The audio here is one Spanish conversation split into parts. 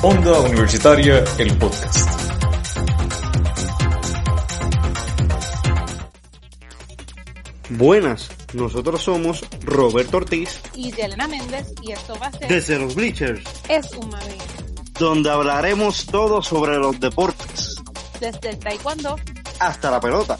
Onda Universitaria, el podcast. Buenas, nosotros somos Roberto Ortiz y Yelena Méndez y esto va a ser desde los Bleachers, Es un Mami, donde hablaremos todo sobre los deportes, desde el taekwondo hasta la pelota.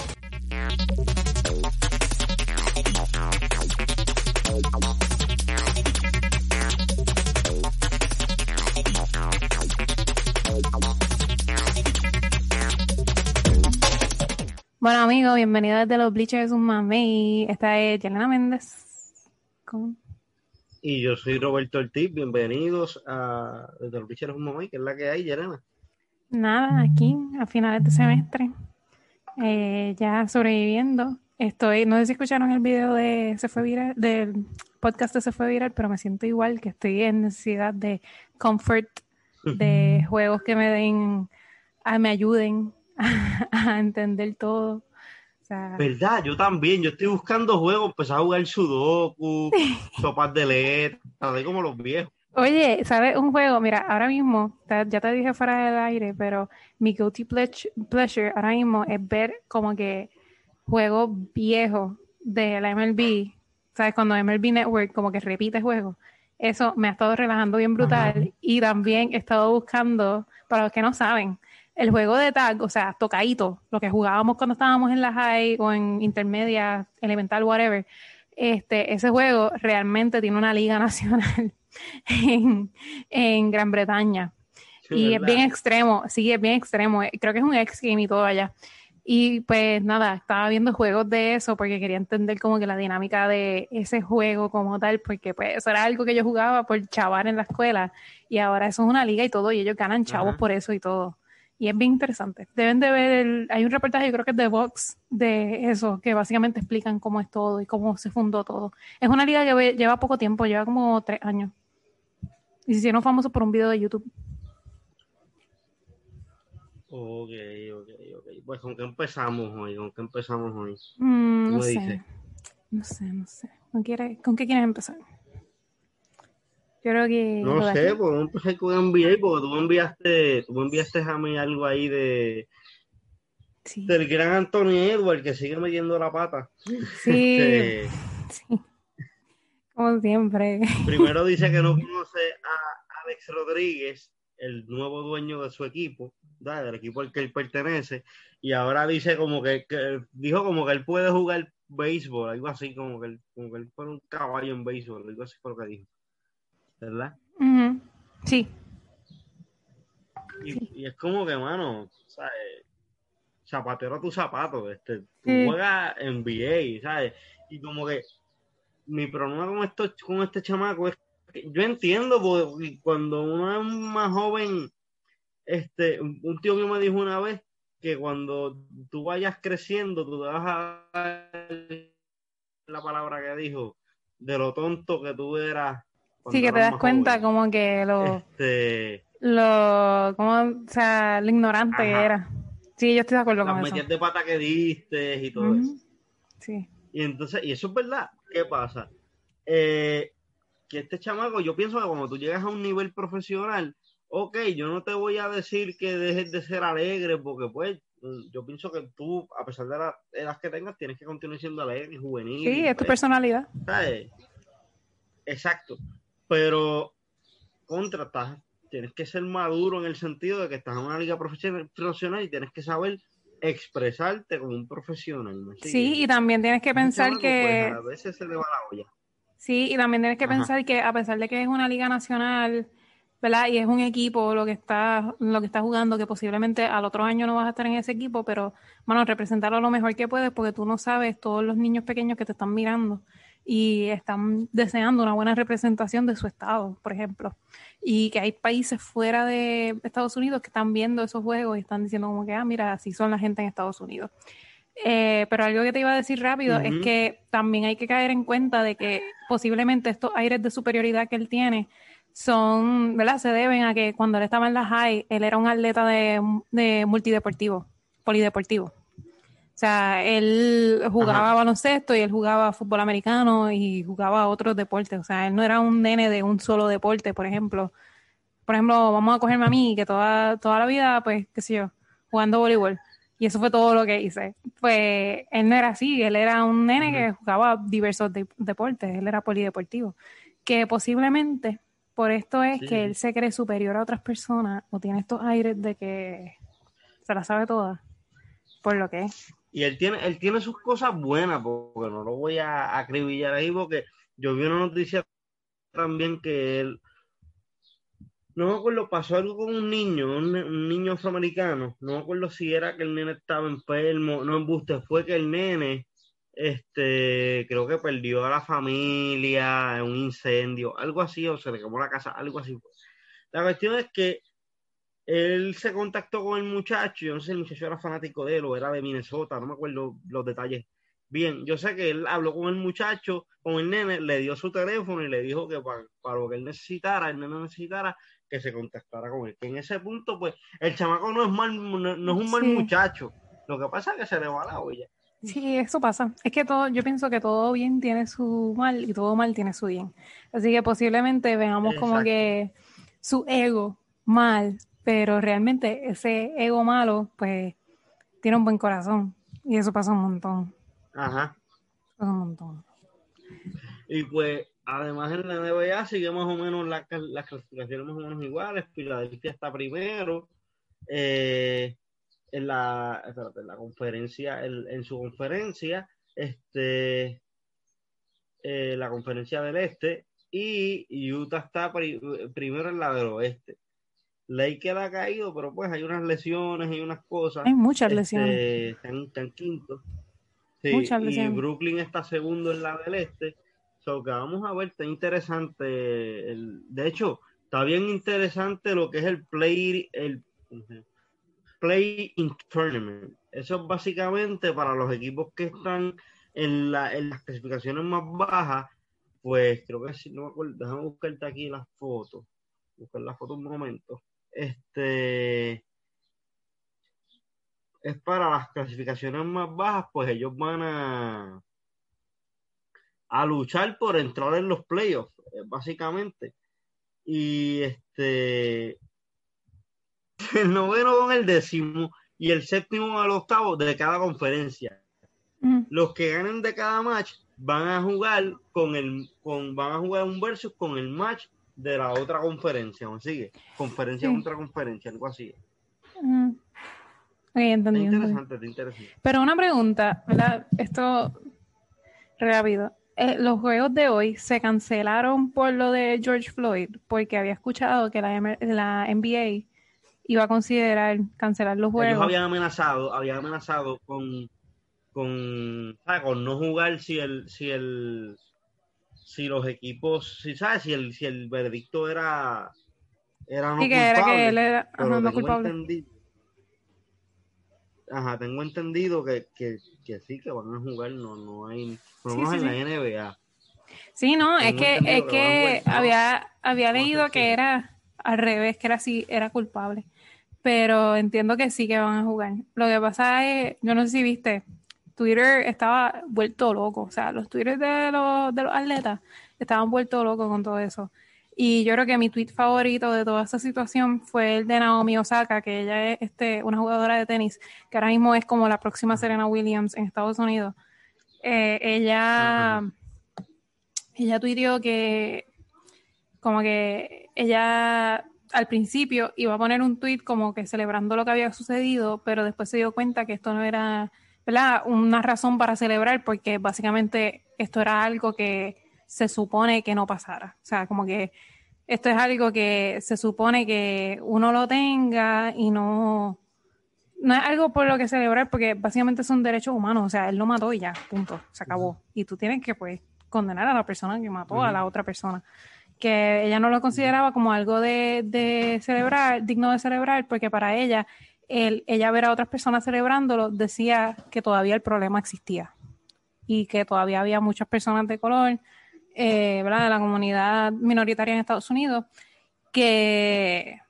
Bueno amigos, bienvenidos desde los Bleachers un Mami. Esta es Yelena Méndez. con- Y yo soy Roberto Ortiz, bienvenidos a desde los Bleachers un Mamá, que es la que hay, Yerena. Nada, aquí a finales de semestre, eh, ya sobreviviendo. Estoy, no sé si escucharon el video de Se fue viral, del podcast de Se fue viral, pero me siento igual que estoy en necesidad de comfort, de juegos que me den, a- me ayuden a, entender todo. O sea, ¿Verdad? Yo también, yo estoy buscando juegos, empecé a jugar Sudoku, sopas de letras, de como los viejos. Oye, ¿sabes? Un juego, mira, ahora mismo, ya te dije fuera del aire, pero mi guilty pleasure ahora mismo es ver como que juegos viejos de la MLB, ¿sabes? Cuando MLB Network como que repite juegos. Eso me ha estado relajando bien brutal y también he estado buscando, para los que no saben, el juego de tag, o sea, tocadito, lo que jugábamos cuando estábamos en la high o en intermedia, elemental, whatever. Este, ese juego realmente tiene una liga nacional en, en Gran Bretaña. Y es bien extremo, sí, es bien extremo. Creo que es un ex game y todo allá. Y pues nada, estaba viendo juegos de eso porque quería entender como que la dinámica de ese juego como tal, porque pues eso era algo que yo jugaba por chaval en la escuela y ahora eso es una liga y todo y ellos ganan chavos Ajá. por eso y todo. Y es bien interesante. Deben de ver, el, hay un reportaje, yo creo que es de Vox, de eso, que básicamente explican cómo es todo y cómo se fundó todo. Es una liga que lleva poco tiempo, lleva como tres años. Y se hicieron famosos por un video de YouTube. Ok, ok, ok. Pues con qué empezamos hoy, con qué empezamos hoy. Mm, ¿Cómo no sé. dice? No sé, no sé. ¿Con, quiere- ¿Con qué quieres empezar? Yo creo que. No sé, aquí. podemos empezar con NBA porque tú me enviaste, tú me enviaste a mí algo ahí de Sí. del gran Anthony Edward que sigue metiendo la pata. Sí, Este, sí. Como siempre. primero dice que no conoce a Alex Rodríguez, el nuevo dueño de su equipo, ¿verdad? del equipo al que él pertenece, y ahora dice como que, que- dijo como que él puede jugar béisbol, algo así como que él, como que él fuera un caballo en béisbol, algo así fue lo que dijo. ¿Verdad? Sí. Y, y es como que, mano, ¿sabes? Zapatero a tu zapato, este, tú Sí. juegas NBA, ¿sabes? Y como que mi problema con esto, con este chamaco es que yo entiendo porque cuando uno es más joven, este, un, un tío mío me dijo una vez que cuando tú vayas creciendo, tú te vas a dar la palabra que dijo, de lo tonto que tú eras. Sí, que te das cuenta como que lo, Este, lo, como, o sea, lo ignorante que era. Sí, yo estoy de acuerdo las con eso. metidas de pata que diste y todo eso. Sí. Y entonces, y eso es verdad. ¿Qué pasa? Eh, que este chamaco, yo pienso que cuando tú llegas a un nivel profesional, ok, yo no te voy a decir que dejes de ser alegre, porque pues yo pienso que tú, a pesar de la edad que tengas, tienes que continuar siendo alegre y juvenil. Sí, es tu pues, personalidad. ¿sabes? Exacto. Pero contra, tienes que ser maduro en el sentido de que estás en una liga profesional, y tienes que saber expresarte como un profesional. ¿me Sí, y también tienes que pensar chamaco, que... pues, a veces se le va la olla. Sí, y también tienes que Ajá. pensar que a pesar de que es una liga nacional, ¿verdad? Y es un equipo lo que está, lo que está jugando, que posiblemente al otro año no vas a estar en ese equipo, pero bueno, representarlo lo mejor que puedes, porque tú no sabes todos los niños pequeños que te están mirando y están deseando una buena representación de su estado, por ejemplo. Y que hay países fuera de Estados Unidos que están viendo esos juegos y están diciendo como que, ah, mira, así son la gente en Estados Unidos. Eh, pero algo que te iba a decir rápido es que también hay que caer en cuenta de que posiblemente estos aires de superioridad que él tiene son, ¿verdad? Se deben a que cuando él estaba en la high, él era un atleta de, de multideportivo, polideportivo. O sea, él jugaba Ajá. baloncesto y él jugaba fútbol americano y jugaba otros deportes. O sea, él no era un nene de un solo deporte, por ejemplo, por ejemplo, vamos a cogerme a mí, que toda, toda la vida, pues, qué sé yo, jugando voleibol. Y eso fue todo lo que hice. Pues él no era así, él era un nene que jugaba diversos deportes, él era polideportivo. Que posiblemente por esto es que él se cree superior a otras personas o tiene estos aires de que se la sabe toda, por lo que es. Y él tiene, él tiene sus cosas buenas, porque no lo voy a acribillar ahí, porque yo vi una noticia también que él, no me acuerdo, pasó algo con un niño, un, niño afroamericano, no me acuerdo si era que el nene estaba enfermo, no embuste, fue que el nene, este, creo que perdió a la familia en un incendio, algo así, o se le quemó la casa, algo así. La cuestión es que él se contactó con el muchacho, yo no sé si el muchacho era fanático de él o era de Minnesota, no me acuerdo los detalles bien. Yo sé que él habló con el muchacho, con el nene, le dio su teléfono y le dijo que para, para lo que él necesitara, el nene necesitara, que se contactara con él. Que en ese punto, pues, el chamaco no es mal, no, es un mal muchacho. Lo que pasa es que se le va la olla. Sí, eso pasa. Es que todo, yo pienso que todo bien tiene su mal y todo mal tiene su bien. Así que posiblemente veamos como que su ego mal, pero realmente ese ego malo, pues, tiene un buen corazón. Y eso pasa un montón. Ajá. Pasa un montón. Y pues Además, en la NBA sigue más o menos las clasificaciones más o menos iguales. Filadelfia está primero. Eh, en la, la conferencia, en, su conferencia, este, eh, la conferencia del este, y Utah está primero en la del oeste. Lakers ha caído, pero pues hay unas lesiones y unas cosas. Hay muchas este, lesiones. están, quinto. muchas lesiones. Y Brooklyn está segundo en la del este que vamos a ver, está interesante. El, de hecho, está bien interesante lo que es el play, el play in tournament. Eso es básicamente para los equipos que están en, la, en las clasificaciones más bajas. Pues creo que si no me acuerdo, déjame buscarte aquí las fotos. Buscar las fotos un momento. Este es para las clasificaciones más bajas, pues ellos van a a luchar por entrar en los playoffs, eh, básicamente. Y este el noveno con el décimo y el séptimo al octavo de cada conferencia. Los que ganen de cada match van a jugar con el con van a jugar un versus con el match de la otra conferencia, ¿me sigue? Conferencia contra conferencia, algo así. interesante, interesante. Pero una pregunta, ¿verdad? Esto rápido. Eh, los juegos de hoy se cancelaron por lo de George Floyd, porque había escuchado que la, la NBA iba a considerar cancelar los juegos. Ellos habían amenazado, habían amenazado con, con, con no jugar si el, si el, si los equipos, si sabes, si el, si el veredicto era, era no culpable. Era que él era no culpable. Ajá, tengo entendido que, que, que, sí, que van a jugar, no, no hay, por lo en la NBA. Sí, no, es que, es que había, había leído que era al revés, que era así, era culpable. Pero entiendo que sí que van a jugar. Lo que pasa es, yo no sé si viste, Twitter estaba vuelto loco. O sea, los Twitter de los, de los atletas estaban vuelto locos con todo eso. Y yo creo que mi tweet favorito de toda esta situación fue el de Naomi Osaka, que ella es este, una jugadora de tenis, que ahora mismo es como la próxima Serena Williams en Estados Unidos. Eh, ella, ella tuiteó que como que ella al principio iba a poner un tweet como que celebrando lo que había sucedido, pero después se dio cuenta que esto no era una razón para celebrar, porque básicamente esto era algo que se supone que no pasara. O sea, como que esto es algo que se supone que uno lo tenga y no, no es algo por lo que celebrar porque básicamente son derechos humanos. O sea, él lo mató y ya, punto, se acabó. Y tú tienes que pues condenar a la persona que mató a la otra persona. Que ella no lo consideraba como algo de, de celebrar, digno de celebrar, porque para ella, el, ella ver a otras personas celebrándolo decía que todavía el problema existía y que todavía había muchas personas de color eh, de la comunidad minoritaria en Estados Unidos que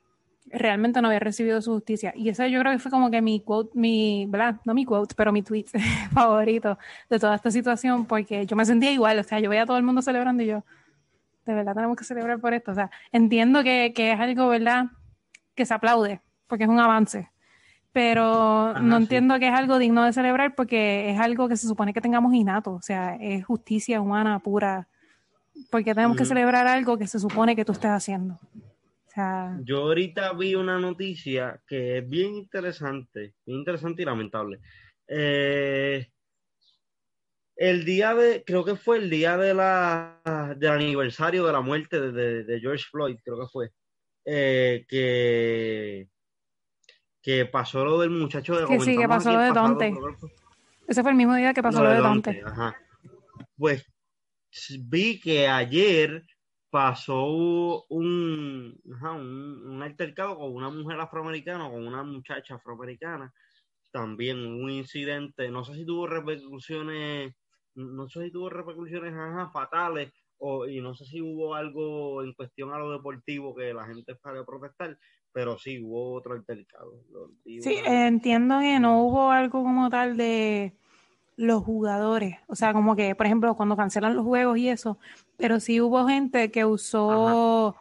realmente no había recibido su justicia. Y ese yo creo que fue como que mi quote, mi, ¿verdad? No mi quote, pero mi tweet favorito de toda esta situación, porque yo me sentía igual, o sea, yo veía a todo el mundo celebrando y yo, de verdad tenemos que celebrar por esto. O sea, entiendo que, que es algo, ¿verdad? Que se aplaude, porque es un avance. Pero no sí. entiendo que es algo digno de celebrar porque es algo que se supone que tengamos innato. O sea, es justicia humana pura. Porque tenemos que Ujú. celebrar algo que se supone que tú estés haciendo. O sea, Yo ahorita vi una noticia que es bien interesante, bien interesante y lamentable. Eh, el día de, creo que fue el día de la, del aniversario de la muerte de, de- de George Floyd, creo que fue, eh, que, que pasó lo del muchacho de Que sí, que pasó lo de Dante. ese fue el mismo día que pasó lo de Dante. Ajá. Pues vi que ayer pasó un, ajá, un, un altercado con una mujer afroamericana, con una muchacha afroamericana. También un incidente, no sé si tuvo repercusiones, no sé si tuvo repercusiones ajá, fatales, o, y no sé si hubo algo en cuestión a lo deportivo que la gente salió a protestar, pero sí hubo otro altercado. Sí, entiendo que no hubo algo como tal de los jugadores, o sea, como que, por ejemplo, cuando cancelan los juegos y eso, pero sí hubo gente que usó,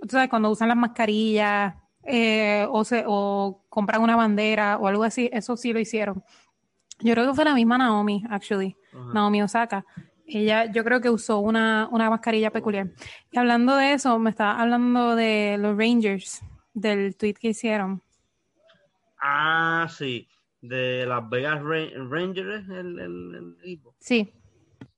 tú sabes, cuando usan las mascarillas eh, o, se, o compran una bandera o algo así, eso sí lo hicieron. Yo creo que fue la misma Naomi, actually, Ajá. Naomi Osaka. Ella, yo creo que usó una, una mascarilla peculiar. Y hablando de eso, me estaba hablando de los Rangers, del tweet que hicieron. Ah, sí, de Las Vegas Ra- Rangers, el, el- el equipo. Sí,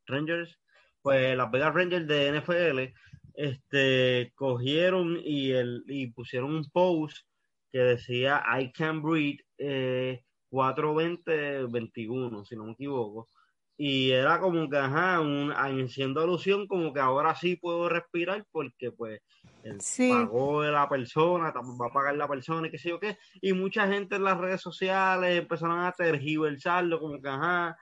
Rangers, pues Las Vegas Rangers de NFL, este, cogieron y, el, y pusieron un post que decía I can breathe eh, 420-21, si no me equivoco. Y era como que, ajá, un, haciendo alusión como que ahora sí puedo respirar porque pues el Sí. pagó de la persona, va a pagar la persona y qué sé yo qué. Y mucha gente en las redes sociales empezaron a tergiversarlo como que, ajá,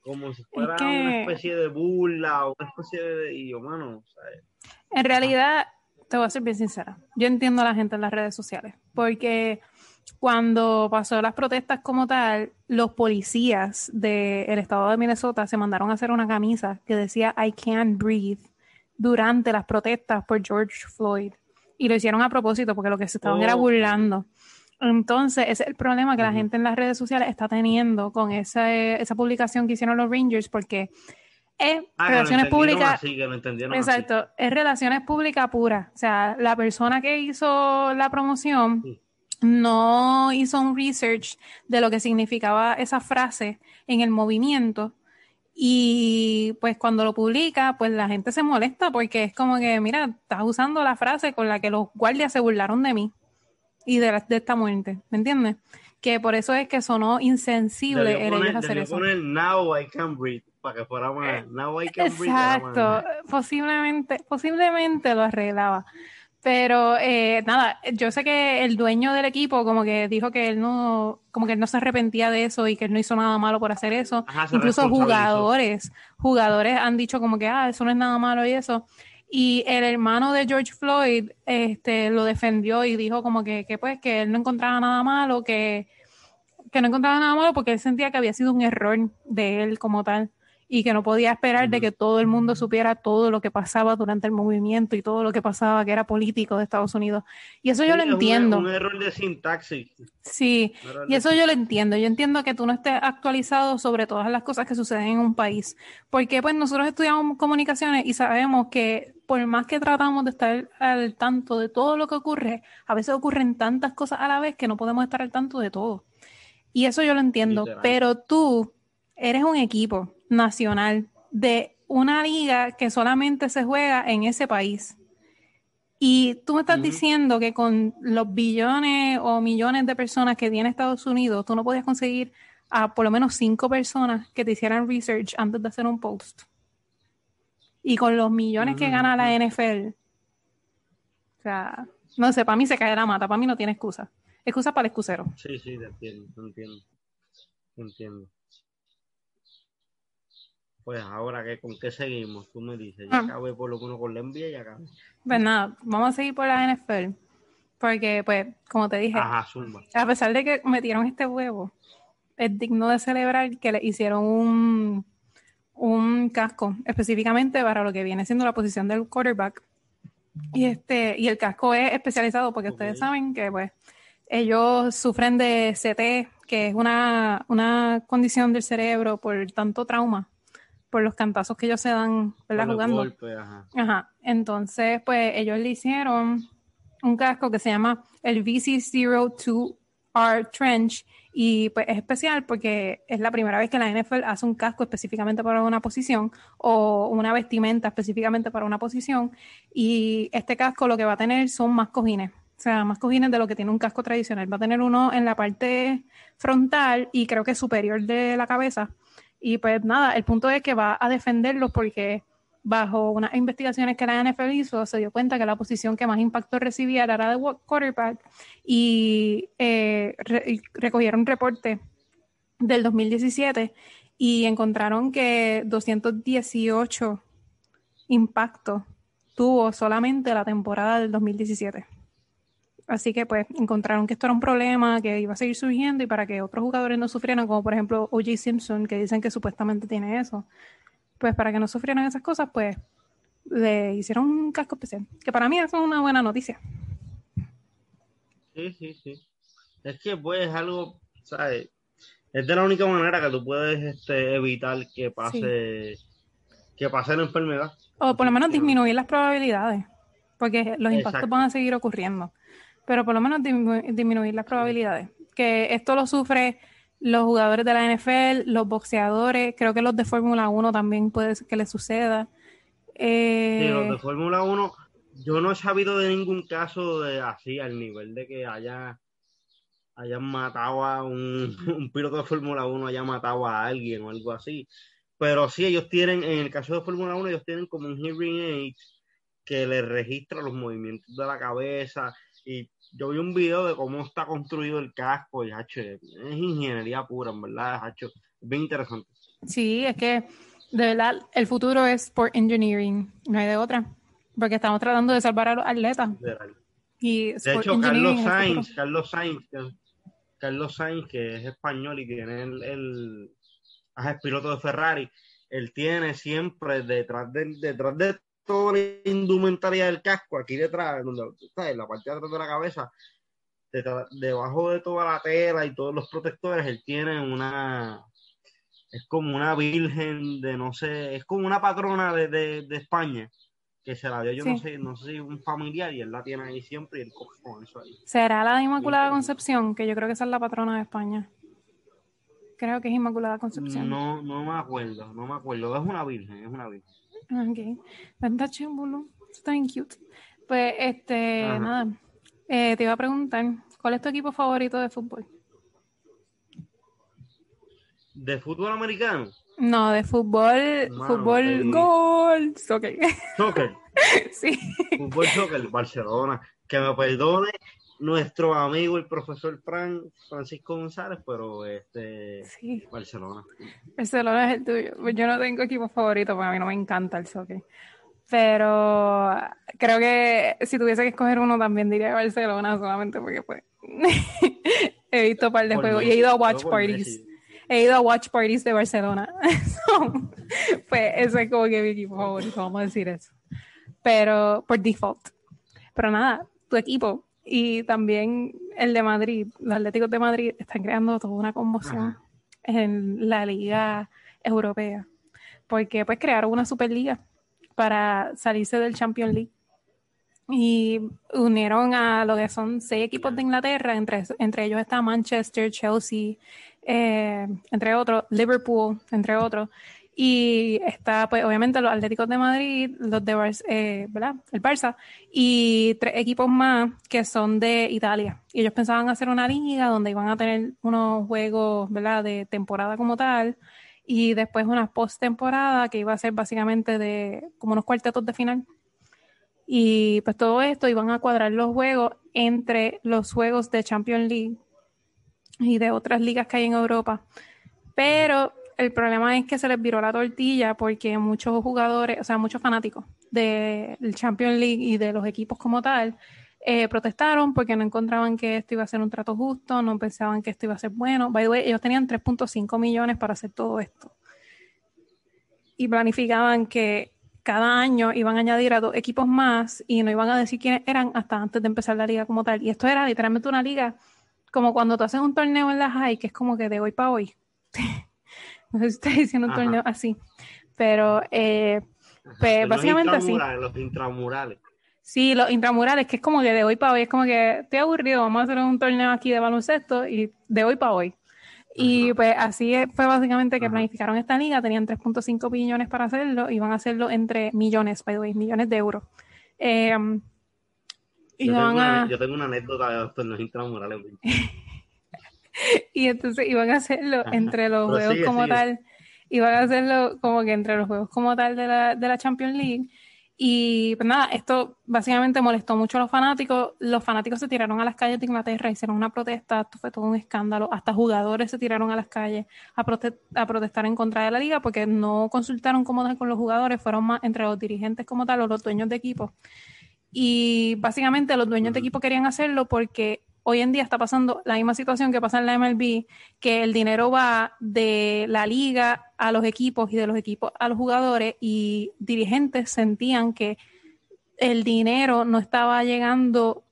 como si fuera que- una especie de burla o una especie de... Y yo, mano, o sea, En realidad, te voy a ser bien sincera. Yo entiendo a la gente en las redes sociales, porque cuando pasó las protestas como tal, los policías del estado de Minnesota se mandaron a hacer una camisa que decía I can't breathe durante las protestas por George Floyd. Y lo hicieron a propósito porque lo que se estaban era Ok. burlando. Entonces, ese es el problema que la gente en las redes sociales está teniendo con esa, esa publicación que hicieron los Rangers, porque es ah, relaciones públicas. así, así. Exacto, es relaciones públicas puras. O sea, la persona que hizo la promoción Sí. No hizo un research de lo que significaba esa frase en el movimiento. Y pues cuando lo publica, pues la gente se molesta porque es como que, mira, estás usando la frase con la que los guardias se burlaron de mí y de, la- de esta muerte, ¿me entiendes? Que por eso es que sonó insensible el ellos hacer eso. poner Now I can breathe para que fuera más. Now I can breathe. Exacto, posiblemente, posiblemente lo arreglaba. Pero eh, nada, yo sé que el dueño del equipo como que dijo que él no, como que él no se arrepentía de eso y que él no hizo nada malo por hacer eso. Ajá, Incluso jugadores, jugadores han dicho como que, ah, eso no es nada malo y eso. Y el hermano de George Floyd este, lo defendió y dijo como que, que pues que él no encontraba nada malo, que, que no encontraba nada malo porque él sentía que había sido un error de él como tal y que no podía esperar de que todo el mundo supiera todo lo que pasaba durante el movimiento y todo lo que pasaba que era político de Estados Unidos. Y eso yo lo es entiendo. Un, error de sintaxis. Sí, y eso yo lo entiendo. Yo entiendo que tú no estés actualizado sobre todas las cosas que suceden en un país. Porque pues nosotros estudiamos comunicaciones y sabemos que por más que tratamos de estar al tanto de todo lo que ocurre, a veces ocurren tantas cosas a la vez que no podemos estar al tanto de todo. Y eso yo lo entiendo. Literal. Pero tú eres un equipo nacional de una liga que solamente se juega en ese país. Y tú me estás diciendo que con los billones o millones de personas que tiene Estados Unidos, tú no podías conseguir a por lo menos cinco personas que te hicieran research antes de hacer un post. Y con los millones que gana la Ujú. NFL. O sea, no sé, para mí se cae la mata, para mí no tiene excusa. Excusa para el excusero. Sí, sí, te entiendo, te entiendo. Te entiendo. Pues ahora, ¿qué, ¿con qué seguimos? Tú me dices, ya Ah. acabé por lo menos con la NBA y ya acabé. Pues nada, vamos a seguir por la NFL. Porque, pues, como te dije, Ajá, a pesar de que metieron este huevo, es digno de celebrar que le hicieron un, un casco específicamente para lo que viene siendo la posición del quarterback. Y este, y el casco es especializado porque ustedes saben que pues ellos sufren de CT, que es una, una condición del cerebro por tanto trauma, por los cantazos que ellos se dan, ¿verdad? Jugando. ajá. Entonces, pues ellos le hicieron un casco que se llama el VC02R Trench y pues es especial porque es la primera vez que la NFL hace un casco específicamente para una posición o una vestimenta específicamente para una posición y este casco lo que va a tener son más cojines o sea, más cojines de lo que tiene un casco tradicional. Va a tener uno en la parte frontal y creo que superior de la cabeza. Y pues nada, el punto es que va a defenderlo porque bajo unas investigaciones que la NFL hizo, se dio cuenta que la posición que más impacto recibía era de quarterback y eh, recogieron un reporte del 2017 y encontraron que 218 impactos tuvo solamente la temporada del 2017. Así que pues encontraron que esto era un problema que iba a seguir surgiendo y para que otros jugadores no sufrieran, como por ejemplo O.J. Simpson, que dicen que supuestamente tiene eso, pues para que no sufrieran esas cosas, pues le hicieron un casco especial, que para mí eso es una buena noticia. Sí, sí, sí. Es que pues es algo, ¿sabes? Es de la única manera que tú puedes este, evitar que pase, que pase la enfermedad. O por lo menos disminuir las probabilidades, porque los impactos van a seguir ocurriendo pero por lo menos disminuir las probabilidades. Que esto lo sufre los jugadores de la NFL, los boxeadores, creo que los de Fórmula 1 también puede que les suceda. Eh... Sí, los de Fórmula 1, yo no he sabido de ningún caso de así, al nivel de que haya hayan matado a un, un piloto de Fórmula 1, haya matado a alguien o algo así. Pero sí, ellos tienen, en el caso de Fórmula 1, ellos tienen como un hearing aid que les registra los movimientos de la cabeza y yo vi un video de cómo está construido el casco y hacho, es ingeniería pura, en verdad, hacho, es bien interesante. Sí, es que de verdad el futuro es Sport Engineering, no hay de otra, porque estamos tratando de salvar a los atletas. Y de hecho, Carlos Sainz, Carlos Sainz, que, Carlos Sainz, que es español y tiene el, el es piloto de Ferrari, él tiene siempre detrás de, detrás de toda la indumentaria del casco, aquí detrás, donde, en la parte de atrás de la cabeza, debajo de toda la tela y todos los protectores, él tiene una, es como una virgen de, no sé, es como una patrona de, de, España, que se la dio, yo no sé, no sé si un familiar y él la tiene ahí siempre y él coge con eso ahí. ¿Será la de Inmaculada Concepción? Que yo creo que esa es la patrona de España. Creo que es Inmaculada Concepción. No, no me acuerdo, no me acuerdo. Es una virgen, es una virgen. Ok. Está bien cute. Pues, este, nada. Eh, te iba a preguntar, ¿cuál es tu equipo favorito de fútbol? ¿De fútbol americano? No, de fútbol, fútbol, gol, soccer. Soccer. sí. Fútbol, soccer, Barcelona. Que me perdone nuestro amigo el profesor Fran, Francisco González, pero este Barcelona. Barcelona es el tuyo. Pues yo no tengo equipo favorito porque a mí no me encanta el soccer. Pero creo que si tuviese que escoger uno también diría Barcelona solamente porque pues he visto un par de juegos y he ido a watch parties. He ido a watch parties de Barcelona. pues ese es como que mi equipo favorito, vamos a decir eso. Pero por default. Pero nada, tu equipo, y también el de Madrid, los Atléticos de Madrid están creando toda una conmoción en la liga europea, porque pues crearon una superliga para salirse del Champions League y unieron a lo que son seis equipos de Inglaterra, entre, entre ellos está Manchester, Chelsea, eh, entre otros, Liverpool, entre otros, y está, pues, obviamente, los Atléticos de Madrid, los de Barça, eh, ¿verdad? El Barça, y tres equipos más que son de Italia. Y ellos pensaban hacer una liga donde iban a tener unos juegos, ¿verdad? De temporada como tal, y después una post-temporada que iba a ser básicamente de como unos cuartetos de final. Y pues todo esto iban a cuadrar los juegos entre los juegos de Champions League y de otras ligas que hay en Europa. Pero el problema es que se les viró la tortilla porque muchos jugadores, o sea, muchos fanáticos del Champions League y de los equipos como tal, eh, protestaron porque no encontraban que esto iba a ser un trato justo, no pensaban que esto iba a ser bueno. By the way, ellos tenían 3.5 millones para hacer todo esto. y planificaban que cada año iban a añadir a dos equipos más y no iban a decir quiénes eran hasta antes de empezar la liga como tal. Y esto era literalmente una liga como cuando tú haces un torneo en la high, que es como que de hoy para hoy. no sé si estoy diciendo un torneo así, pero eh, pues, básicamente así. Los intramurales. Sí, los intramurales, que es como que de hoy para hoy, es como que estoy aburrido, vamos a hacer un torneo aquí de baloncesto y de hoy para hoy. Y pues así fue básicamente que planificaron esta liga, tenían 3.5 billones para hacerlo, y van a hacerlo entre millones, by the way, millones de euros. Em, y yo, tengo una, yo, tengo una, anécdota de los torneos intramurales. y entonces iban a hacerlo entre los juegos como tal, iban a hacerlo como que entre los juegos como tal de la, de la Champions League y pues nada, esto básicamente molestó mucho a los fanáticos. Los fanáticos se tiraron a las calles de Inglaterra, hicieron una protesta, esto fue todo un escándalo. Hasta jugadores se tiraron a las calles a, a protestar en contra de la liga porque no consultaron cómo con los jugadores, fueron más entre los dirigentes como tal o los dueños de equipo. Y básicamente los dueños de equipo querían hacerlo porque hoy en día está pasando la misma situación que pasa en la MLB, que el dinero va de la liga a los equipos y de los equipos a los jugadores y dirigentes sentían que el dinero no estaba llegando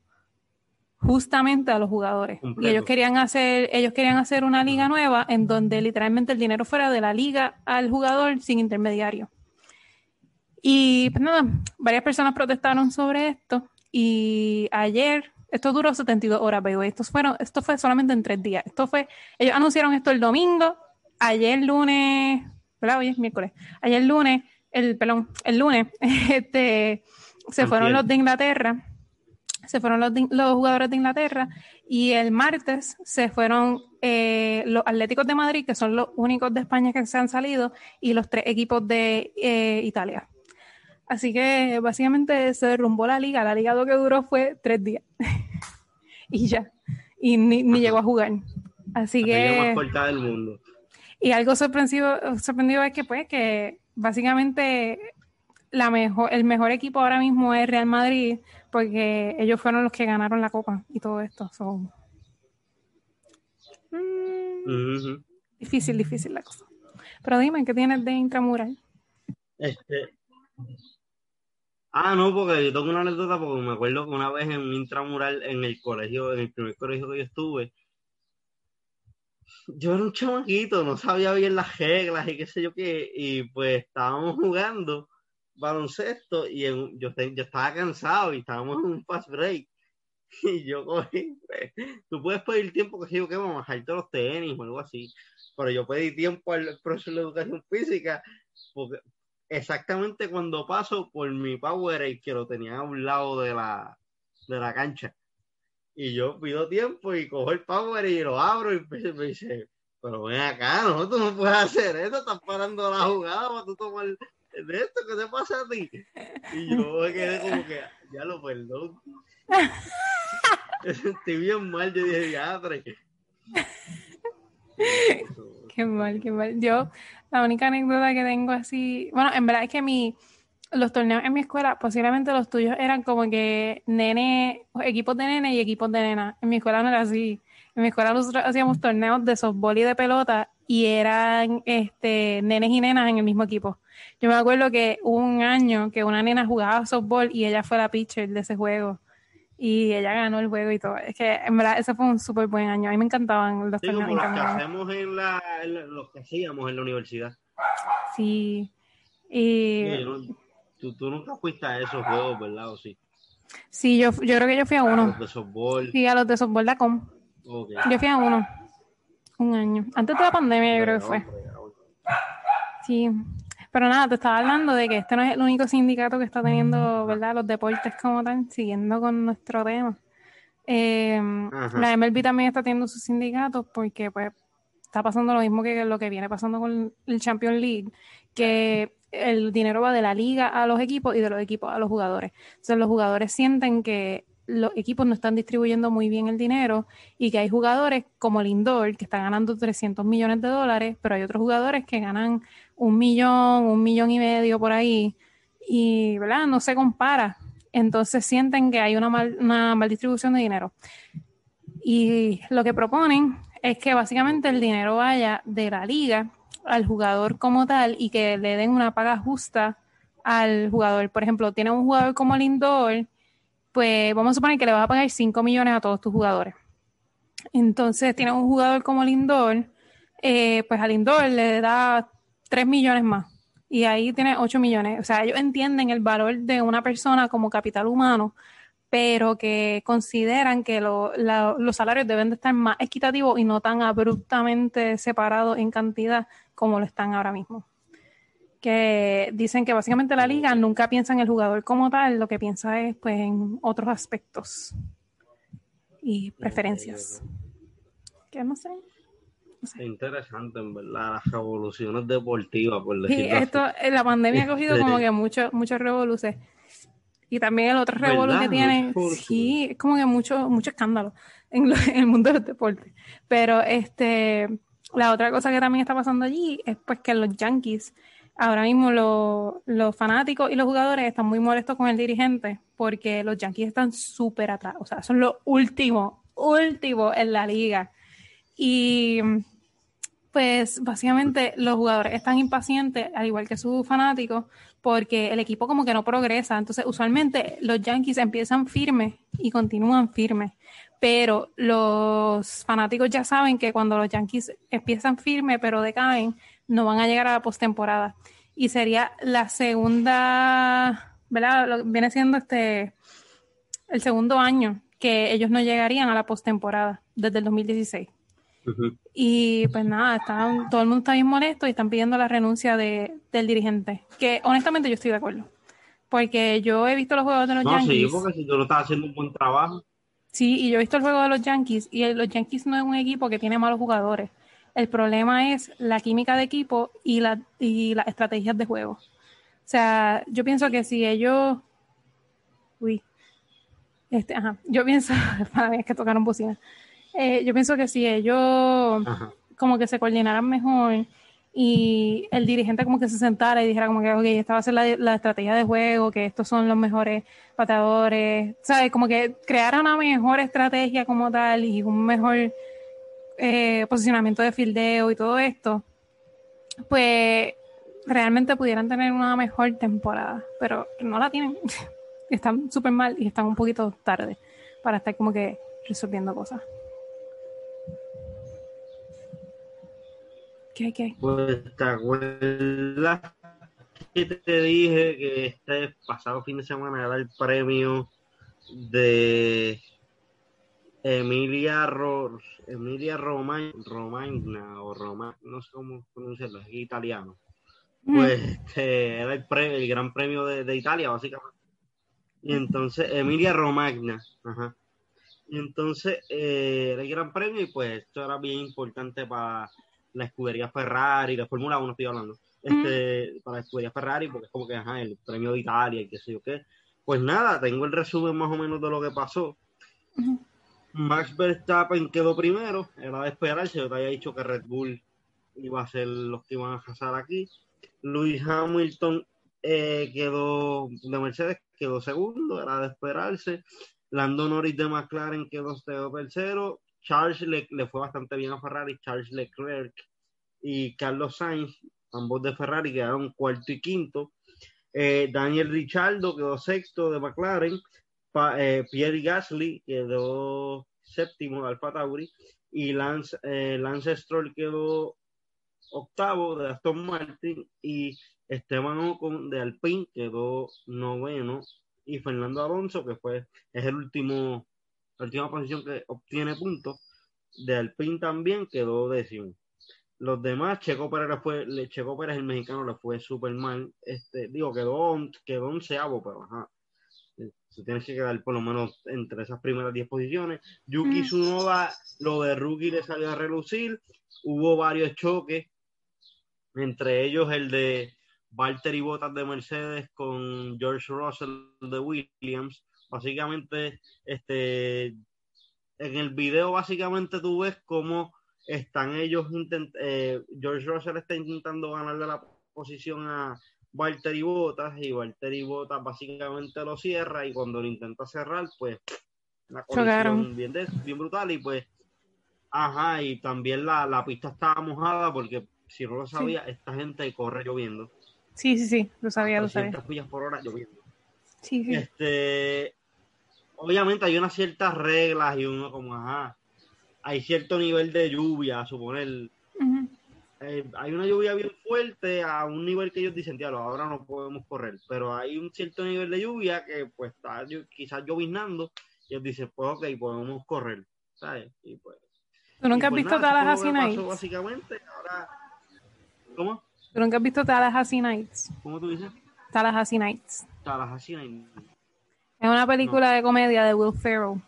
justamente a los jugadores. Y ellos querían hacer, ellos querían hacer una liga nueva en donde literalmente el dinero fuera de la liga al jugador sin intermediario. Y pues nada, varias personas protestaron sobre esto y ayer esto duró 72 horas, pero esto, fueron, esto fue solamente en tres días. Esto fue, ellos anunciaron esto el domingo, ayer lunes, ¿verdad? Hoy es miércoles. Ayer lunes, el, perdón, el lunes, este, se fueron los de Inglaterra, se fueron los, los, jugadores de Inglaterra y el martes se fueron eh, los Atléticos de Madrid, que son los únicos de España que se han salido, y los tres equipos de eh, Italia. Así que básicamente se derrumbó la liga. La liga lo que duró fue tres días. y ya. Y ni, llegó a jugar. Así que. del mundo. Y algo sorprendido, sorprendido es que, pues, que básicamente la mejor, el mejor equipo ahora mismo es Real Madrid, porque ellos fueron los que ganaron la copa y todo esto. Mm, difícil, difícil la cosa. Pero dime, ¿qué tienes de intramural? Este, Ah, no, porque yo tengo una anécdota porque me acuerdo que una vez en un intramural en el colegio, en el primer colegio que yo estuve, yo era un chamaquito, no sabía bien las reglas y qué sé yo qué, y pues estábamos jugando baloncesto y yo, estaba cansado y estábamos en un fast break. Y yo cogí, pues, tú puedes pedir tiempo que yo qué, vamos a bajarte los tenis o algo así, pero yo pedí tiempo al profesor de educación física porque, exactamente cuando paso por mi Powerade que lo tenía a un lado de la, de la cancha. Y yo pido tiempo y cojo el Powerade y lo abro y me, dice, pero ven acá, no, no puedes hacer esto, estás parando la jugada para tú tomar de esto, ¿qué te pasa a ti? Y yo me quedé como que, ya lo perdón. me sentí bien mal, yo dije, ya, Qué mal, qué mal. Yo, la única anécdota que tengo así, bueno, en verdad es que mi, los torneos en mi escuela, posiblemente los tuyos eran como que nene, equipos de nene y equipos de nena. En mi escuela no era así. En mi escuela nosotros hacíamos torneos de softball y de pelota y eran este nenes y nenas en el mismo equipo. Yo me acuerdo que hubo un año que una nena jugaba softball y ella fue la pitcher de ese juego y ella ganó el juego y todo. Es que en verdad ese fue un súper buen año. A mí me encantaban los sí, torneos. Como los que hacemos en la, los que hacíamos en la universidad. Sí. Y... tú, tú, nunca fuiste a esos juegos, ¿verdad? ¿O sí? Sí, yo, yo creo que yo fui a uno. A los de softball. Sí, a los de softball.com. Okay. Yo fui a uno. Un año. Antes de la pandemia, yo creo que fue. Sí. Pero nada, te estaba hablando de que este no es el único sindicato que está teniendo, ¿verdad? Los deportes como tal, siguiendo con nuestro tema. Eh, la MLB también está teniendo sus sindicatos porque pues está pasando lo mismo que lo que viene pasando con el Champions League, que el dinero va de la liga a los equipos y de los equipos a los jugadores. Entonces los jugadores sienten que los equipos no están distribuyendo muy bien el dinero y que hay jugadores como Lindor que está ganando 300 millones de dólares, pero hay otros jugadores que ganan un millón, un millón y medio por ahí y ¿verdad? no se compara. Entonces sienten que hay una mal, una de dinero. Y lo que proponen es que básicamente el dinero vaya de la liga al jugador como tal y que le den una paga justa al jugador. Por ejemplo, tiene un jugador como Lindor, pues vamos a suponer que le vas a pagar 5 millones a todos tus jugadores. Entonces, tiene un jugador como Lindor, eh, pues a Lindor le da 3 millones más. Y ahí tiene 8 millones. O sea, ellos entienden el valor de una persona como capital humano, pero que consideran que los salarios deben de estar más equitativos y no tan abruptamente separados en cantidad como lo están ahora mismo que dicen que básicamente la liga nunca piensa en el jugador como tal, lo que piensa es pues en otros aspectos y preferencias. Que no sé. Es interesante, en verdad, las revoluciones deportivas, por decirlo sí, esto, eh, la pandemia ha cogido como que muchos muchos revoluciones. Y también el otro revolución que tiene, sí, es como que mucho, mucho escándalo en, en el mundo del deporte. Pero este, la otra cosa que también está pasando allí es pues que los Yankees ahora mismo los fanáticos y los jugadores están muy molestos con el dirigente porque los Yankees están súper atrás, o sea, son los últimos, últimos en la liga. Y pues básicamente los jugadores están impacientes, al igual que sus fanáticos, porque el equipo como que no progresa. Entonces, usualmente los Yankees empiezan firmes y continúan firmes, pero los fanáticos ya saben que cuando los Yankees empiezan firmes pero decaen, no van a llegar a la postemporada. Y sería la segunda, ¿verdad? viene siendo este el segundo año que ellos no llegarían a la postemporada desde el 2016. Y pues nada, están, todo el mundo está bien molesto y están pidiendo la renuncia de, del dirigente. Que honestamente yo estoy de acuerdo. Porque yo he visto los juegos de los Yankees. Sí, porque si tú lo estás haciendo un buen trabajo. Sí, y yo he visto el juego de los Yankees y los Yankees no es un equipo que tiene malos jugadores. El problema es la química de equipo y, la, y las estrategias de juego. O sea, yo pienso que si ellos. Uy. Este, ajá. Yo pienso. Para mí es que tocaron bocina. Eh, yo pienso que si ellos como que se coordinaran mejor y el dirigente como que se sentara y dijera como que, ok, esta va a ser la, la estrategia de juego, que estos son los mejores pateadores, ¿sabes? Como que creara una mejor estrategia como tal y un mejor eh, posicionamiento de fildeo y todo esto, pues realmente pudieran tener una mejor temporada, pero no la tienen. están súper mal y están un poquito tarde para estar como que resolviendo cosas. ¿Qué, qué? Pues te acuerdas que te dije que este pasado fin de semana era el premio de Emilia, Ro, Emilia Romagna o Roma, no sé cómo pronunciarlo, es italiano. Mm. Pues este, era el, el gran premio de, Italia, básicamente. Y entonces, Emilia Romagna, ajá. Y entonces, eh, era el gran premio y pues esto era bien importante para la escudería Ferrari, la Fórmula 1 estoy hablando, este, para la escudería Ferrari, porque es como que, ajá, el premio de Italia y qué sé yo qué. Pues nada, tengo el resumen más o menos de lo que pasó. Max Verstappen quedó primero, era de esperarse, yo te había dicho que Red Bull iba a ser los que iban a pasar aquí. Luis Hamilton eh, quedó de Mercedes, quedó segundo, era de esperarse. Lando Norris de McLaren quedó tercero. Charles le, le, fue bastante bien a Ferrari, Charles Leclerc y Carlos Sainz, ambos de Ferrari, quedaron cuarto y quinto. Eh, Daniel Ricciardo quedó sexto de McLaren. Eh, Pierre Gasly quedó séptimo de Alfa Tauri y Lance, eh, Lance Stroll quedó octavo de Aston Martin y Esteban Ocon de Alpine quedó noveno y Fernando Alonso que fue es el último la última posición que obtiene puntos de Alpine también quedó décimo los demás Checo Pérez fue Checo Pérez el mexicano le fue súper mal este digo quedó quedó onceavo pero ajá se tiene que quedar por lo menos entre esas primeras 10 posiciones. Yuki mm. Tsunoda, lo de Rookie le salió a relucir. Hubo varios choques, entre ellos el de Valtteri Bottas de Mercedes con George Russell de Williams. Básicamente, este, en el video, básicamente tú ves cómo están ellos, eh, George Russell está intentando ganarle la posición a, Valtteri Botas y Valtteri Botas básicamente lo cierra y cuando lo intenta cerrar, pues la colisión bien, bien brutal y pues, ajá, y también la, pista estaba mojada porque si no lo sabía, esta gente corre lloviendo. Sí, sí, sí, lo sabía, lo sabía. 300 millas por hora lloviendo. Sí, sí. Este, obviamente hay unas ciertas reglas y uno como, ajá, hay cierto nivel de lluvia, a suponer. Eh, hay una lluvia bien fuerte a un nivel que ellos dicen, diablo, ahora no podemos correr, pero hay un cierto nivel de lluvia que pues está quizás lloviznando y ellos dicen, pues ok, podemos correr, ¿sabes? Y pues, ¿Tú nunca has pues visto nada, Tallahassee Nights? básicamente, ahora, ¿cómo? ¿Tú nunca has visto Tallahassee Nights? ¿Cómo tú dices? Tallahassee Nights. Tallahassee Nights. Es una película de comedia de Will Ferrell.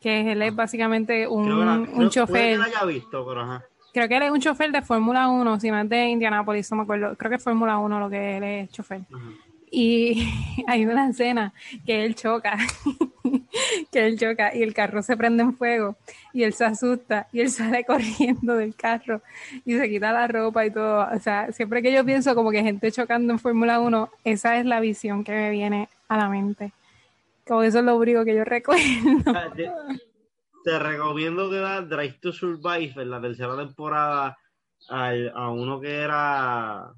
Que él es básicamente un, Creo que la- que chofer. la haya visto, pero ajá. Creo que él es un chofer de Fórmula 1, si no es de Indianapolis, no me acuerdo. Creo que es Fórmula 1 lo que él es chofer. ajá. Y hay una escena que él choca, que él choca y el carro se prende en fuego y él se asusta y él sale corriendo del carro y se quita la ropa y todo. O sea, siempre que yo pienso como que gente chocando en Fórmula 1, esa es la visión que me viene a la mente. Como eso es lo único que yo recuerdo. Te, te recomiendo que veas Drive to Survive en la tercera temporada al- a uno que era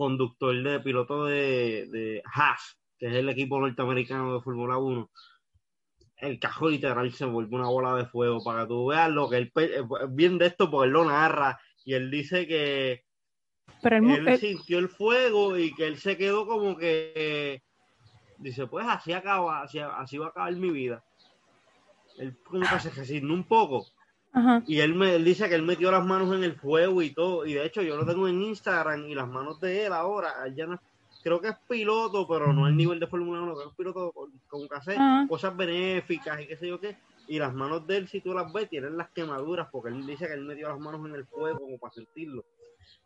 conductor de piloto de, de Haas, que es el equipo norteamericano de Fórmula 1. El cajo literal se vuelve una bola de fuego para que tú veas lo que él es bien de esto porque él lo narra y él dice que Pero él, él él- sintió el fuego y que él se quedó como que dice pues así acaba así, así va a acabar mi vida él como que se resignó un poco ajá, y él me él dice que él metió las manos en el fuego y todo. Y de hecho yo lo tengo en Instagram y las manos de él ahora él ya no creo que es piloto pero no al nivel de Fórmula 1 creo que es piloto con- que hace Ajá. cosas benéficas y qué sé yo qué. Y las manos de él si tú las ves tienen las quemaduras porque él dice que él metió las manos en el fuego como para sentirlo.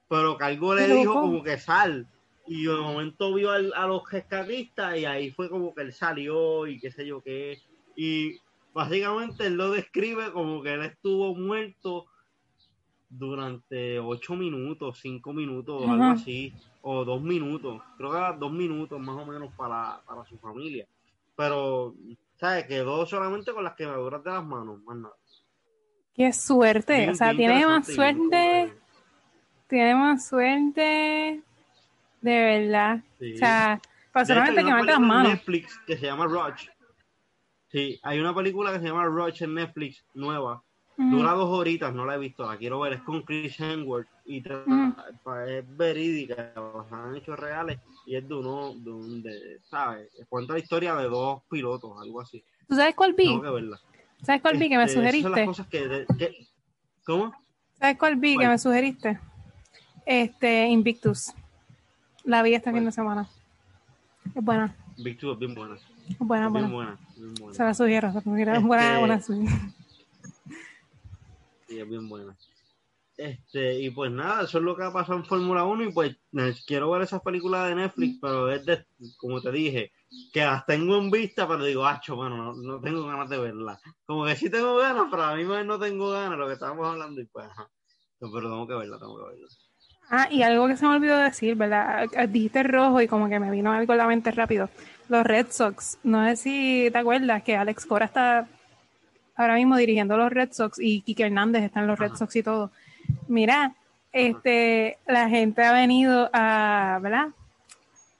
Pero que algo le dijo como que sal. Y de momento vio al- a los rescatistas y ahí fue como que él salió y qué sé yo qué. Y básicamente él lo describe como que él estuvo muerto durante ocho minutos, cinco minutos, algo así, o dos minutos, creo que eran dos minutos más o menos para, para su familia. Pero, ¿sabes? Quedó solamente con las quemaduras de las manos, más nada. qué suerte. Bien- o sea, tiene más suerte, tiene más suerte, de verdad. Sí. O sea, De hecho, personalmente hay que una mete las manos. Netflix que se llama Roach. Sí, hay una película que se llama Roach en Netflix, nueva. Ujú. Dura dos horitas, no la he visto, la quiero ver. Es con Chris Hemsworth y pa- es verídica, basada en hechos reales y es de uno, de, un- de- ¿sabes? Cuenta la historia de dos pilotos, algo así. ¿Tú sabes cuál vi? Tengo que verla. ¿Sabes cuál vi que me Este, esas son las sugeriste? cosas que, de- que- ¿Cómo? ¿Sabes cuál vi que me sugeriste? Este, Invictus. La vi este ¿Cuál? fin de semana. Es buena, Two es bien buena. Buena, buena. buena. buena. Se la sugiero, se la sugiero. Es buena, Este- buena. sí. Sí, es bien buena. Este, y pues nada, eso es lo que ha pasado en Fórmula 1 y pues eh, quiero ver esas películas de Netflix, pero es de, como te dije, que las tengo en vista, pero digo, acho, bueno, no, no tengo ganas de verlas. Como que sí tengo ganas, pero a mí más no tengo ganas, lo que estábamos hablando y pues, ajá. Pero tengo que verla, tengo que verla. Ah, y algo que se me olvidó decir, ¿verdad? Ah, Dijiste rojo y como que me vino algo en la mente rápido. Los Red Sox, no sé si te acuerdas que Alex Cora está ahora mismo dirigiendo los Red Sox y Kike Hernández está en los Red. Sox y todo. Mira, este, la gente ha venido a, ¿verdad?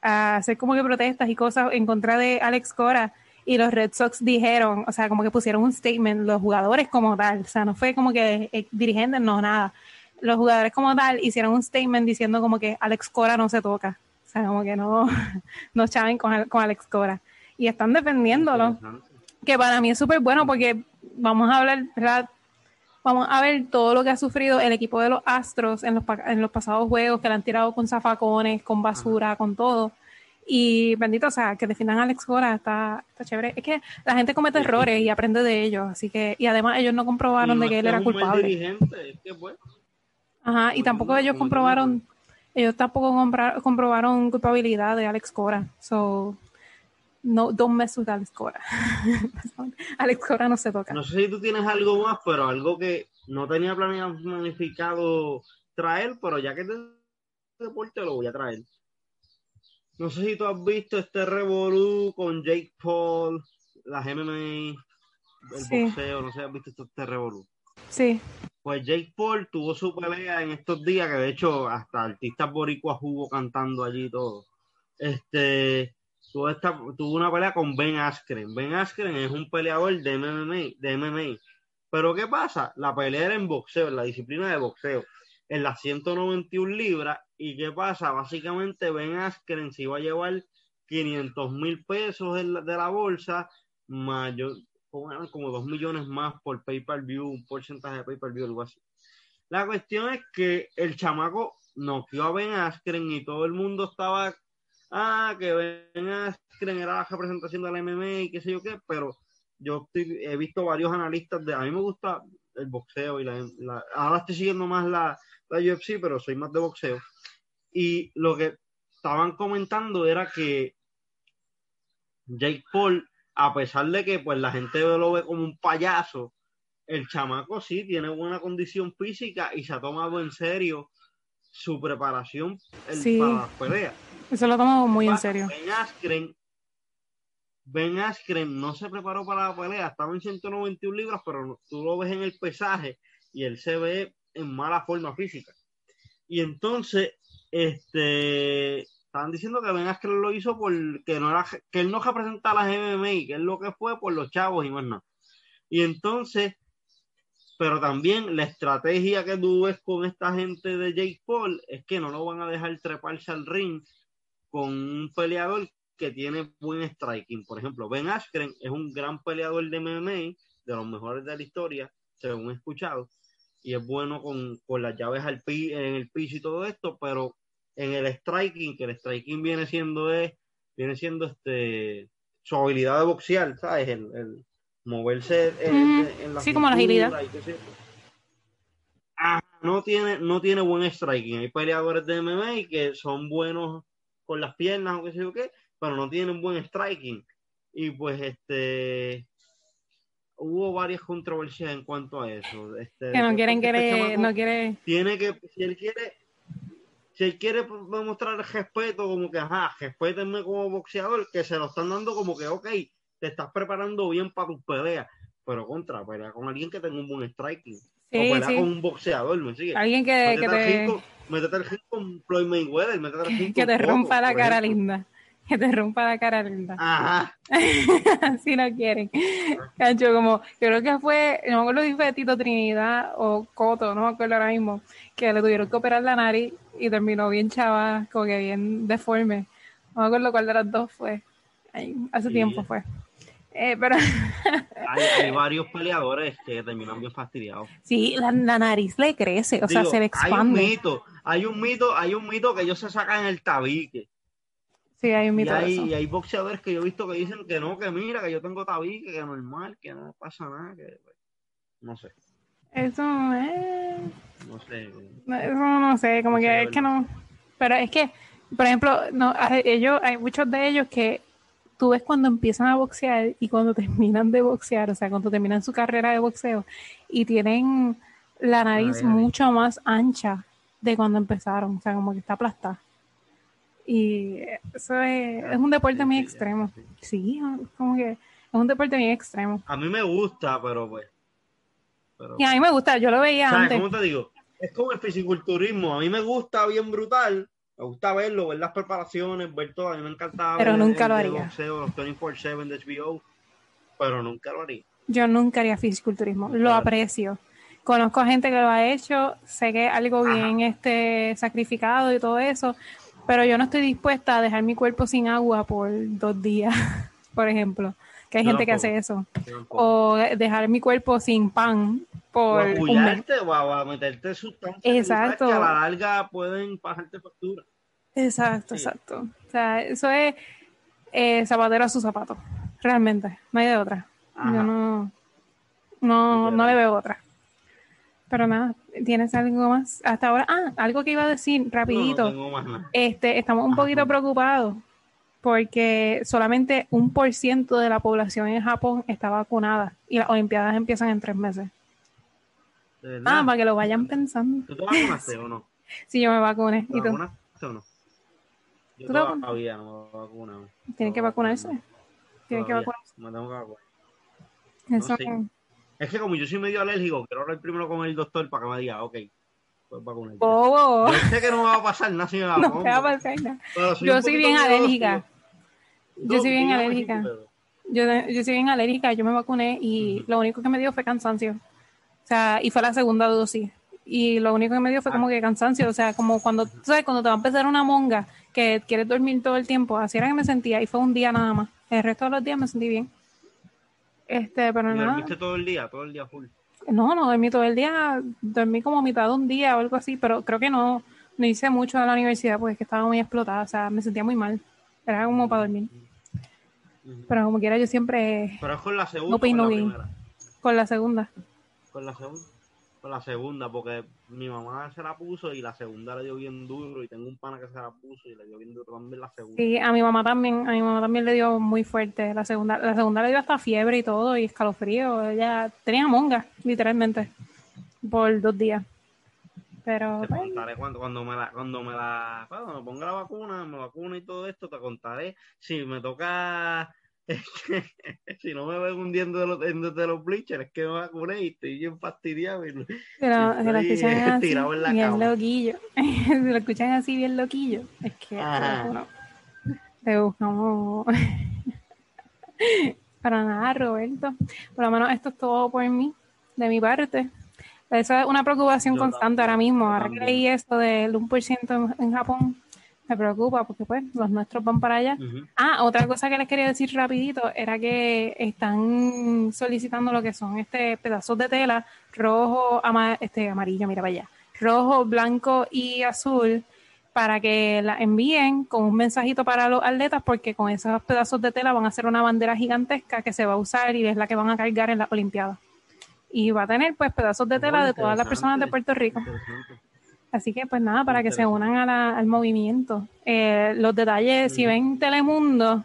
A hacer como que protestas y cosas en contra de Alex Cora y los Red Sox dijeron, o sea, como que pusieron un statement, los jugadores como tal, o sea, no fue como que eh, dirigentes, no, nada los jugadores como tal hicieron un statement diciendo como que Alex Cora no se toca. Sea, como que no, no chaven con, con Alex Cora. Y están defendiéndolo, que para mí es súper bueno porque vamos a hablar, ¿verdad? Vamos a ver todo lo que ha sufrido el equipo de los Astros en los, en los pasados juegos, que le han tirado con zafacones, con basura, con todo. Y bendito, o sea, que definan a Alex Cora está, está chévere. Es que la gente comete Sí. errores y aprende de ellos. Así que, y además ellos no comprobaron de que él era culpable. es que Ajá, y tampoco ellos comprobaron, ellos tampoco comprobaron culpabilidad de Alex Cora. So, no, don't mess with Alex Cora. Alex Cora no se toca. No sé si tú tienes algo más, pero algo que no tenía planificado traer, pero ya que de deporte lo voy a traer. No sé si tú has visto este revolú con Jake Paul, las MMA, el Sí. boxeo, no sé si has visto este revolú. Sí, pues Jake Paul tuvo su pelea en estos días, que de hecho hasta artistas boricuas hubo cantando allí y todo. Este, tuvo, esta, tuvo una pelea con Ben Askren. Ben Askren es un peleador de MMA, de MMA. Pero ¿qué pasa? La pelea era en boxeo, en la disciplina de boxeo, en las 191 libras. ¿Y qué pasa? Básicamente Ben Askren se iba a llevar 500 mil pesos de la, de la bolsa, más yo, como 2 millones más por pay-per-view, un porcentaje de pay-per-view, algo así. La cuestión es que el chamaco noqueó a Ben Askren y todo el mundo estaba, ah, que Ben Askren era la representación de la MMA y qué sé yo qué, pero yo estoy- he visto varios analistas de, a mí me gusta el boxeo y la, la- ahora estoy siguiendo más la, la UFC, pero soy más de boxeo. Y lo que estaban comentando era que Jake Paul, a pesar de que pues la gente lo ve como un payaso, el chamaco sí tiene buena condición física y se ha tomado en serio su preparación el- Sí. para las peleas. Eso lo tomo muy en serio. Ben Askren, Ben Askren no se preparó para la pelea, estaba en 191 libras, pero no- tú lo ves en el pesaje y él se ve en mala forma física. Y entonces, este, estaban diciendo que Ben Askren lo hizo porque no era, que él no representa a las MMA, que es lo que fue por los chavos y más nada. Y entonces, pero también la estrategia que tú con esta gente de Jake Paul es que no lo van a dejar treparse al ring con un peleador que tiene buen striking. Por ejemplo, Ben Askren es un gran peleador de MMA, de los mejores de la historia, según he escuchado, y es bueno con, con las llaves al en el piso y todo esto, pero en el striking, que el striking viene siendo es, viene siendo este su habilidad de boxear, ¿sabes? El, el moverse en, Ujú. en la Sí, como la agilidad. Ah, no tiene, no tiene buen striking. Hay peleadores de MMA que son buenos con las piernas o qué sé yo qué, pero no tienen buen striking. Y pues este hubo varias controversias en cuanto a eso. Este, Que no quieren que este le, chamaco no quiere, tiene que, si él quiere, si él quiere demostrar respeto, como que, ajá, respétenme como boxeador, que se lo están dando como que, ok, te estás preparando bien para tus peleas, pero contra, pelea con alguien que tenga un buen striking. o sí, pelea sí. con un boxeador, ¿me sigue? Alguien que, que Métete te, con- métete al ring con Floyd Mayweather, métete al que te rompa la cara linda. Que te rompa la cara linda. Ajá. si no quieren. Cacho, como, creo que fue, no me acuerdo si fue Tito Trinidad o Coto, no me acuerdo ahora mismo, que le tuvieron que operar la nariz y terminó bien chava, como que bien deforme. No me acuerdo cuál de las dos fue. Ay, hace Sí. tiempo fue. Eh, pero Hay, hay varios peleadores que terminan bien fastidiados. sí, la, la nariz le crece, o sea, se le Hay un expande. mito, hay un mito, hay un mito que ellos se sacan el tabique. Sí, hay un Y de hay, eso. y hay boxeadores que yo he visto que dicen que no, que mira, que yo tengo tabique, que normal, que no pasa nada, que pues, no sé, Eso, eh, no sé. Eso no sé, como No que es que no. Pero es que, por ejemplo, no, ellos, hay muchos de ellos que tú ves cuando empiezan a boxear y cuando terminan de boxear, o sea, cuando terminan su carrera de boxeo y tienen la nariz mucho más ancha de cuando empezaron, o sea, como que está aplastada. Y eso es, es un deporte muy extremo. sí. Como que es un deporte muy extremo. A mí me gusta, pero pues. Pero, Y a mí me gusta, yo lo veía ¿sabes antes. cómo te digo? Es como el fisiculturismo. A mí me gusta bien brutal. Me gusta verlo, ver las preparaciones, ver todo. A mí me encantaba Pero ver nunca el lo haría. boxeo, los 24-7 de HBO. Pero nunca lo haría. Yo nunca haría fisiculturismo, lo aprecio. Conozco a gente que lo ha hecho, sé que es algo bien este, sacrificado y todo eso, pero yo no estoy dispuesta a dejar mi cuerpo sin agua por dos días, por ejemplo, que hay Yo gente que hace eso. O dejar mi cuerpo sin pan o por a un mes. o a, o meterte sustancias Exacto. que a la larga pueden pasarte factura. Exacto, Sí. exacto. O sea, eso es eh, zapatero a su zapato, realmente, no hay de otra. Ajá. Yo no, no, no le veo otra. Pero nada, ¿tienes algo más? Hasta ahora, ah, algo que iba a decir rapidito. No, no tengo más nada. Este, estamos un Ajá, poquito preocupados porque solamente un por ciento de la población en Japón está vacunada y las Olimpiadas empiezan en tres meses. ¿De verdad? Ah, para que lo vayan pensando. ¿Tú te vacunaste o no? Si yo me vacuné. ¿Te ¿Y tú? vacunaste o no? Yo ¿Tú todavía no me vacuno. Tienen que vacunarse. Tienen que vacunarse. Me tengo que vacunar. Eso, sí. Es que como yo soy medio alérgico, quiero hablar primero con el doctor para que me diga, ok, pues vacunarme. Bobo. Yo sé que no me va a pasar nada si me la No te va a pasar nada. Yo soy bien alérgica. Yo soy bien alérgica. pero- Yo, yo soy bien alérgica, yo me vacuné y lo único que me dio fue cansancio. O sea, y fue la segunda dosis. Y lo único que me dio fue Ah. como que cansancio. O sea, como cuando, tú sabes, cuando te va a empezar una monga que quieres dormir todo el tiempo, así era que me sentía. Y fue un día nada más. El resto de los días me sentí bien. Este, pero ¿Y nada. dormiste todo el día? Todo el día full. No, no dormí todo el día. Dormí como mitad de un día o algo así, pero creo que no, no hice mucho de la universidad porque es que estaba muy explotada. O sea, me sentía muy mal. Era como para dormir. Ujú. Pero como quiera, yo siempre Pero es con la segunda No o pain, con no la gain. primera. con la segunda. Con la segunda. La segunda, porque mi mamá se la puso y la segunda le dio bien duro. Y tengo un pana que se la puso y le dio bien duro también la segunda. Sí, a mi mamá también, a mi mamá también le dio muy fuerte la segunda. La segunda le dio hasta fiebre y todo y escalofrío. Ella tenía monga, literalmente, por dos días. Pero Te pues, contaré cuando, cuando me la, cuando me la, cuando me ponga la vacuna, me vacuna y todo esto, te contaré si me toca, si no me ven hundiendo de los, de, los bleachers, es que me vacuné y estoy bien fastidiado. y- pero se lo escuchan así, tirado en la bien cama. loquillo. se lo escuchan así bien loquillo. Es que bueno, te buscamos. Para nada, Roberto. Por lo menos esto es todo por mí, de mi parte. Esa es una preocupación Yo constante también, ahora mismo. Ahora que leí esto del 1% en, en Japón, me preocupa porque pues los nuestros van para allá. Ah, otra cosa que les quería decir rapidito era que están solicitando lo que son este pedazos de tela rojo, ama- este amarillo, mira para allá, rojo, blanco y azul para que la envíen con un mensajito para los atletas porque con esos pedazos de tela van a hacer una bandera gigantesca que se va a usar y es la que van a cargar en las Olimpiadas. Y va a tener pues pedazos de tela Oh, de todas las personas de Puerto Rico. Así que pues nada, para que se unan a la- al movimiento. Eh, los detalles, si ven Telemundo,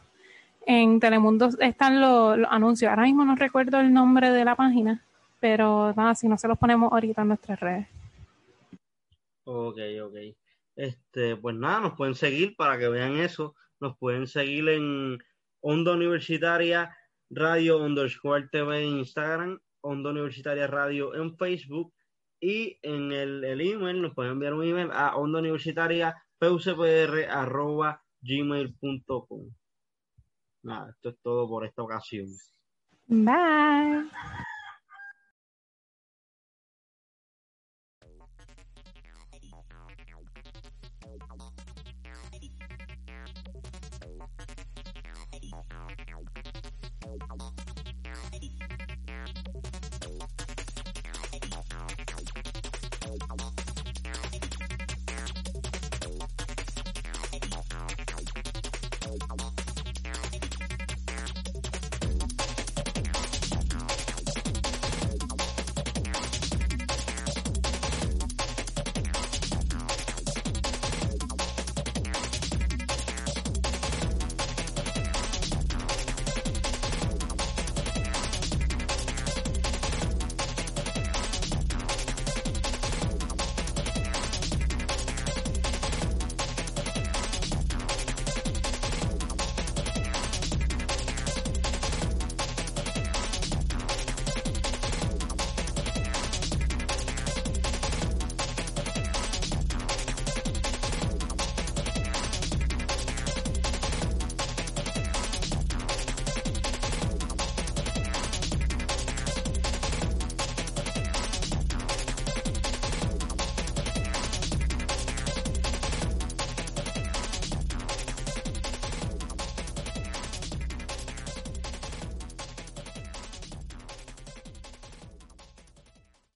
en Telemundo están los, los anuncios. Ahora mismo no recuerdo el nombre de la página, pero nada, si no se los ponemos ahorita en nuestras redes. Ok, ok. Este, pues nada, nos pueden seguir para que vean eso. Nos pueden seguir en Onda Universitaria Radio underscore TV en Instagram, Onda Universitaria Radio en Facebook y en el, email nos pueden enviar un email a onda universitaria gmail.com. Nada, esto es todo por esta ocasión. Bye.